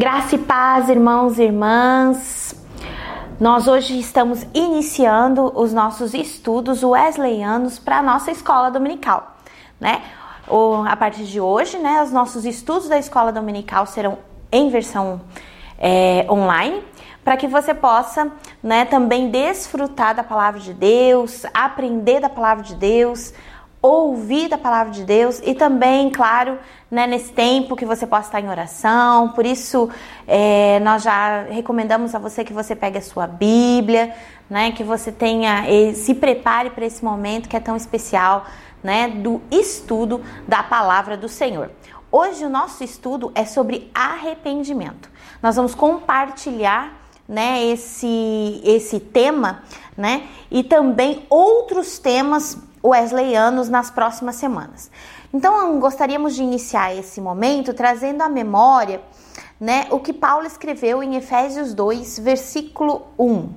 Graça e paz, irmãos e irmãs. Nós hoje estamos iniciando os nossos estudos wesleyanos para a nossa escola dominical, né? a partir de hoje, né, os nossos estudos da escola dominical serão em versão é, online, para que você possa, né, também desfrutar da palavra de Deus, aprender da palavra de Deus, ouvir da palavra de Deus e também, claro, né, nesse tempo que você possa estar em oração. Por isso, é, nós já recomendamos a você que você pegue a sua Bíblia, né, que você tenha, se prepare para esse momento que é tão especial, né, do estudo da palavra do Senhor. Hoje o nosso estudo é sobre arrependimento. Nós vamos compartilhar né, esse, esse tema, né, e também outros temas wesleyanos nas próximas semanas. Então, gostaríamos de iniciar esse momento trazendo à memória né, o que Paulo escreveu em Efésios 2, versículo 1,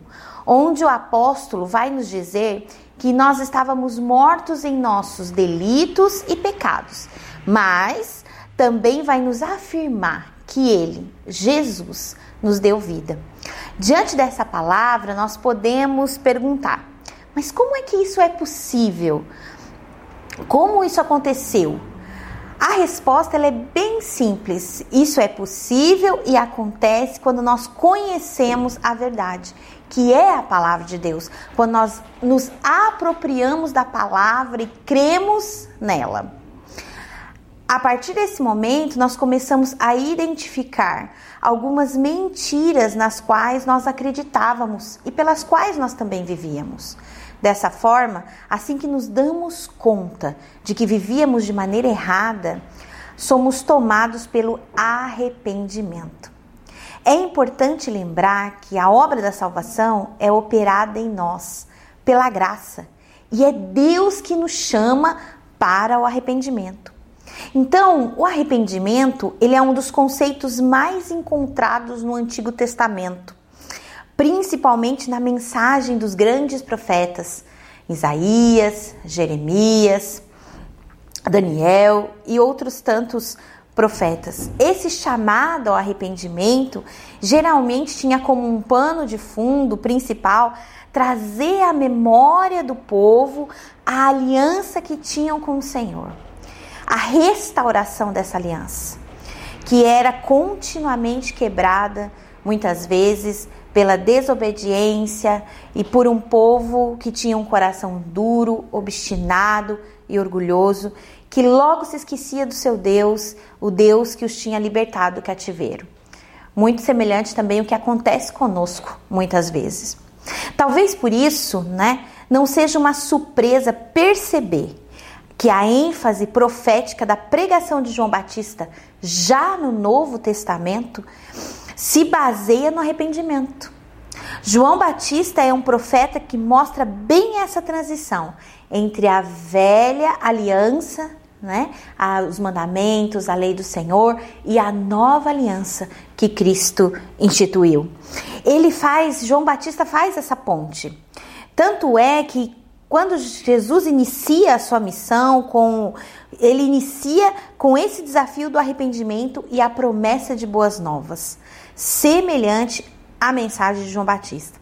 onde o apóstolo vai nos dizer que nós estávamos mortos em nossos delitos e pecados, mas também vai nos afirmar que ele, Jesus, nos deu vida. Diante dessa palavra, nós podemos perguntar: mas como é que isso é possível? Como isso aconteceu? A resposta é bem simples. Isso é possível e acontece quando nós conhecemos a verdade, que é a palavra de Deus. Quando nós nos apropriamos da palavra e cremos nela. A partir desse momento, nós começamos a identificar algumas mentiras nas quais nós acreditávamos e pelas quais nós também vivíamos. Dessa forma, assim que nos damos conta de que vivíamos de maneira errada, somos tomados pelo arrependimento. É importante lembrar que a obra da salvação é operada em nós pela graça e é Deus que nos chama para o arrependimento. Então, o arrependimento, ele é um dos conceitos mais encontrados no Antigo Testamento principalmente na mensagem dos grandes profetas Isaías, Jeremias, Daniel e outros tantos profetas. Esse chamado ao arrependimento geralmente tinha como um pano de fundo principal trazer à memória do povo a aliança que tinham com o Senhor, a restauração dessa aliança, que era continuamente quebrada, muitas vezes pela desobediência e por um povo que tinha um coração duro, obstinado e orgulhoso, que logo se esquecia do seu Deus, o Deus que os tinha libertado do cativeiro. Muito semelhante também o que acontece conosco muitas vezes. Talvez por isso, né, não seja uma surpresa perceber que a ênfase profética da pregação de João Batista já no Novo Testamento se baseia no arrependimento. João Batista é um profeta que mostra bem essa transição entre a velha aliança, né, os mandamentos, a lei do Senhor e a nova aliança que Cristo instituiu. Ele faz, João Batista faz essa ponte. Tanto é que quando Jesus inicia a sua missão, com ele inicia com esse desafio do arrependimento e a promessa de boas novas semelhante à mensagem de João Batista.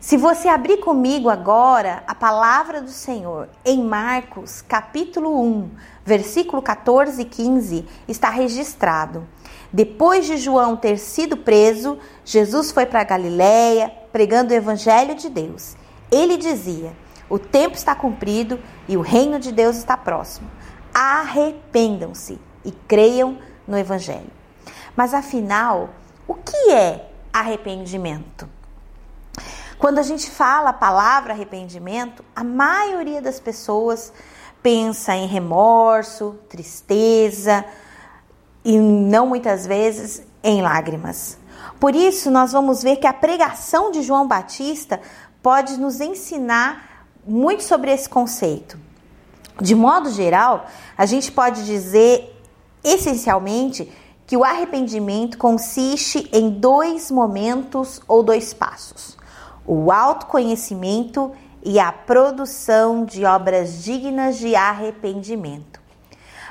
Se você abrir comigo agora a palavra do Senhor em Marcos, capítulo 1, versículo 14 e 15, está registrado. Depois de João ter sido preso, Jesus foi para Galiléia pregando o evangelho de Deus. Ele dizia: "O tempo está cumprido e o reino de Deus está próximo. Arrependam-se e creiam no evangelho." Mas afinal, o que é arrependimento? Quando a gente fala a palavra arrependimento, a maioria das pessoas pensa em remorso, tristeza e não muitas vezes em lágrimas. Por isso, nós vamos ver que a pregação de João Batista pode nos ensinar muito sobre esse conceito. De modo geral, a gente pode dizer essencialmente que o arrependimento consiste em dois momentos ou dois passos: o autoconhecimento e a produção de obras dignas de arrependimento.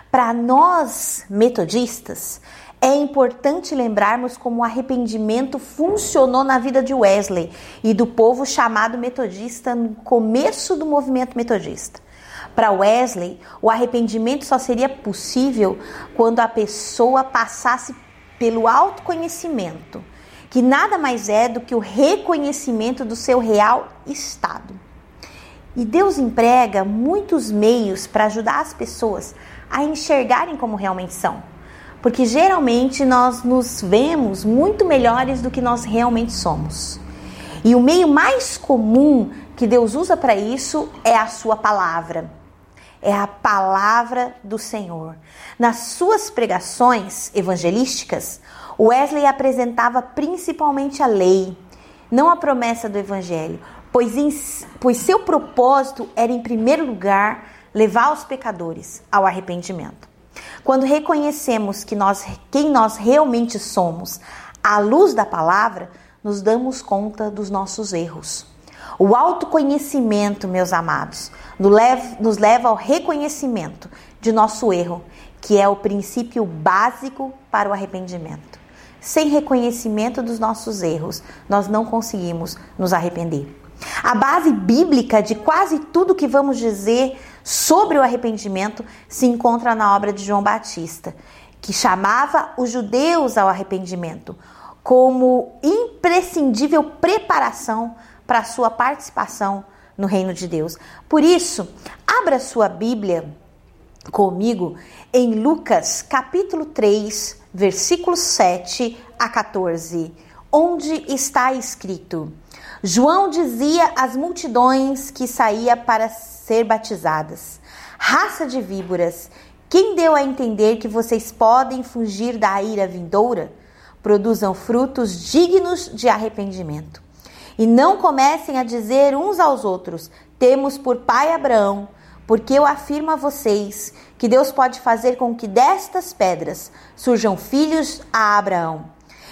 Para nós metodistas, É importante lembrarmos como o arrependimento funcionou na vida de Wesley e do povo chamado metodista no começo do movimento metodista. Para Wesley, o arrependimento só seria possível quando a pessoa passasse pelo autoconhecimento, que nada mais é do que o reconhecimento do seu real estado. E Deus emprega muitos meios para ajudar as pessoas a enxergarem como realmente são. Porque geralmente nós nos vemos muito melhores do que nós realmente somos. E o meio mais comum que Deus usa para isso é a sua palavra. É a palavra do Senhor. Nas suas pregações evangelísticas, Wesley apresentava principalmente a lei, não a promessa do evangelho, pois, em, pois seu propósito era, em primeiro lugar, levar os pecadores ao arrependimento. Quando reconhecemos que nós, quem nós realmente somos, à luz da palavra, nos damos conta dos nossos erros. O autoconhecimento, meus amados, nos leva ao reconhecimento de nosso erro, que é o princípio básico para o arrependimento. Sem reconhecimento dos nossos erros, nós não conseguimos nos arrepender. A base bíblica de quase tudo que vamos dizer sobre o arrependimento se encontra na obra de João Batista, que chamava os judeus ao arrependimento como imprescindível preparação para a sua participação no reino de Deus. Por isso, abra sua Bíblia comigo em Lucas capítulo 3, versículos 7 a 14, onde está escrito: João dizia às multidões que saía para ser batizadas: Raça de víboras, quem deu a entender que vocês podem fugir da ira vindoura? Produzam frutos dignos de arrependimento. E não comecem a dizer uns aos outros: Temos por pai Abraão, porque eu afirmo a vocês que Deus pode fazer com que destas pedras surjam filhos a Abraão.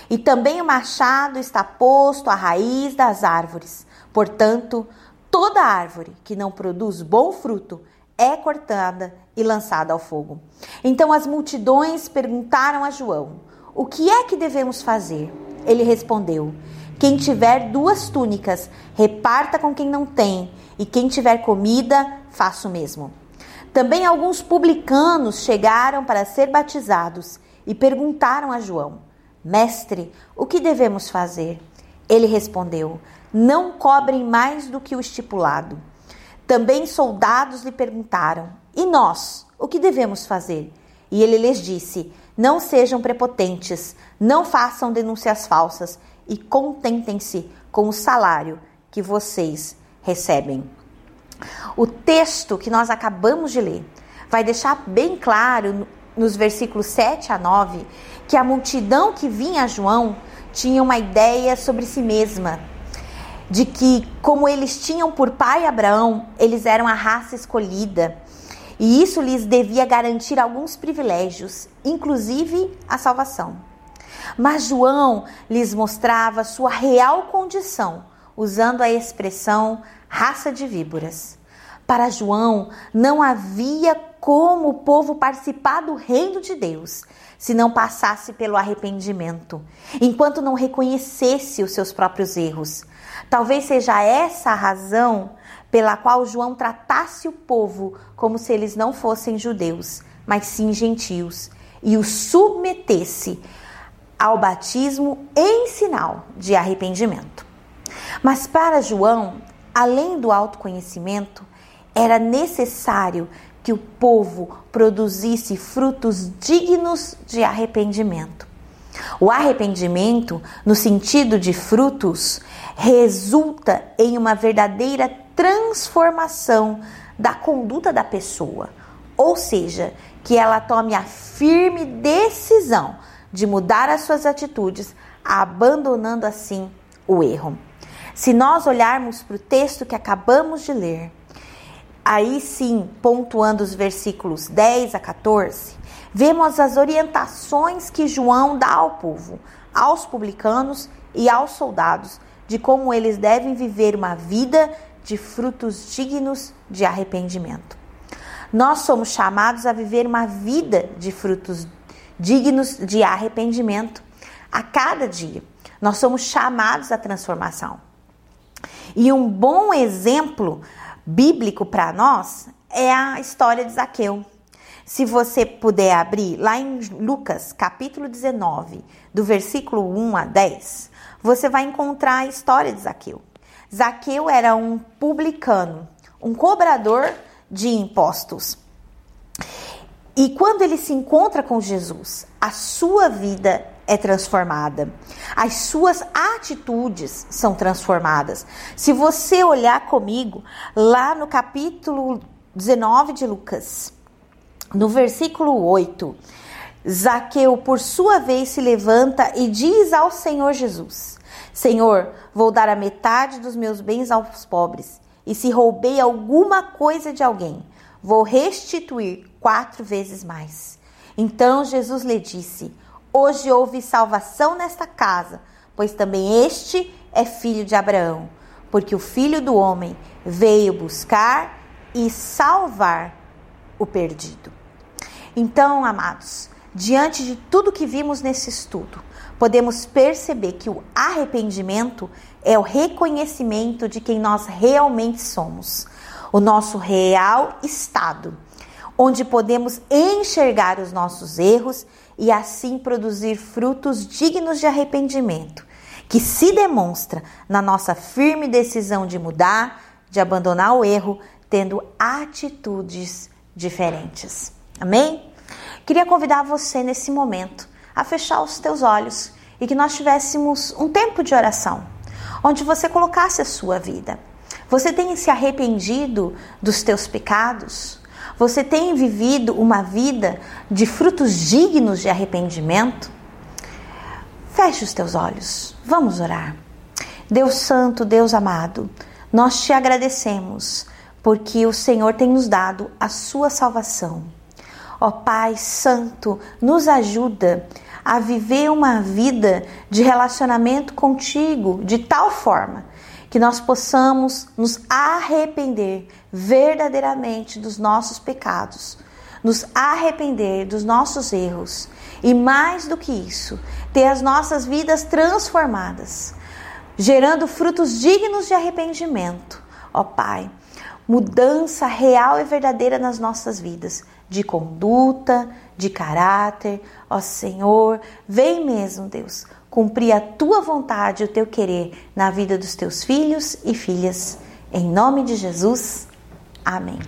E também o machado está posto à raiz das árvores. Portanto, toda árvore que não produz bom fruto é cortada e lançada ao fogo. Então as multidões perguntaram a João: O que é que devemos fazer? Ele respondeu: Quem tiver duas túnicas, reparta com quem não tem, e quem tiver comida, faça o mesmo. Também alguns publicanos chegaram para ser batizados e perguntaram a João: Mestre, o que devemos fazer? Ele respondeu: Não cobrem mais do que o estipulado. Também soldados lhe perguntaram: E nós, o que devemos fazer? E ele lhes disse: Não sejam prepotentes, não façam denúncias falsas e contentem-se com o salário que vocês recebem. O texto que nós acabamos de ler vai deixar bem claro nos versículos 7 a 9 que a multidão que vinha a João tinha uma ideia sobre si mesma, de que, como eles tinham por pai Abraão, eles eram a raça escolhida. E isso lhes devia garantir alguns privilégios, inclusive a salvação. Mas João lhes mostrava sua real condição, usando a expressão raça de víboras. Para João, não havia como o povo participar do reino de Deus se não passasse pelo arrependimento, enquanto não reconhecesse os seus próprios erros. Talvez seja essa a razão pela qual João tratasse o povo como se eles não fossem judeus, mas sim gentios, e os submetesse ao batismo em sinal de arrependimento. Mas para João, além do autoconhecimento, era necessário que o povo produzisse frutos dignos de arrependimento. O arrependimento, no sentido de frutos, resulta em uma verdadeira transformação da conduta da pessoa, ou seja, que ela tome a firme decisão de mudar as suas atitudes, abandonando assim o erro. Se nós olharmos para o texto que acabamos de ler, aí sim, pontuando os versículos 10 a 14, vemos as orientações que João dá ao povo, aos publicanos e aos soldados, de como eles devem viver uma vida de frutos dignos de arrependimento. Nós somos chamados a viver uma vida de frutos dignos de arrependimento a cada dia. Nós somos chamados à transformação. E um bom exemplo bíblico para nós é a história de Zaqueu. Se você puder abrir lá em Lucas, capítulo 19, do versículo 1 a 10, você vai encontrar a história de Zaqueu. Zaqueu era um publicano, um cobrador de impostos. E quando ele se encontra com Jesus, a sua vida é transformada. As suas atitudes são transformadas. Se você olhar comigo lá no capítulo 19 de Lucas, no versículo 8, Zaqueu, por sua vez, se levanta e diz ao Senhor Jesus: Senhor, vou dar a metade dos meus bens aos pobres, e se roubei alguma coisa de alguém, vou restituir quatro vezes mais. Então Jesus lhe disse: Hoje houve salvação nesta casa, pois também este é filho de Abraão, porque o filho do homem veio buscar e salvar o perdido. Então, amados, diante de tudo que vimos nesse estudo, podemos perceber que o arrependimento é o reconhecimento de quem nós realmente somos, o nosso real estado, onde podemos enxergar os nossos erros e assim produzir frutos dignos de arrependimento, que se demonstra na nossa firme decisão de mudar, de abandonar o erro, tendo atitudes diferentes. Amém? Queria convidar você nesse momento a fechar os teus olhos e que nós tivéssemos um tempo de oração, onde você colocasse a sua vida. Você tem se arrependido dos teus pecados? Você tem vivido uma vida de frutos dignos de arrependimento? Feche os teus olhos. Vamos orar. Deus Santo, Deus amado, nós te agradecemos porque o Senhor tem nos dado a sua salvação. Ó Pai Santo, nos ajuda a viver uma vida de relacionamento contigo de tal forma que nós possamos nos arrepender verdadeiramente dos nossos pecados, nos arrepender dos nossos erros e, mais do que isso, ter as nossas vidas transformadas, gerando frutos dignos de arrependimento. Ó Pai, mudança real e verdadeira nas nossas vidas, de conduta, de caráter. Ó Senhor, vem mesmo, Deus, cumprir a tua vontade, o teu querer na vida dos teus filhos e filhas. Em nome de Jesus. Amém.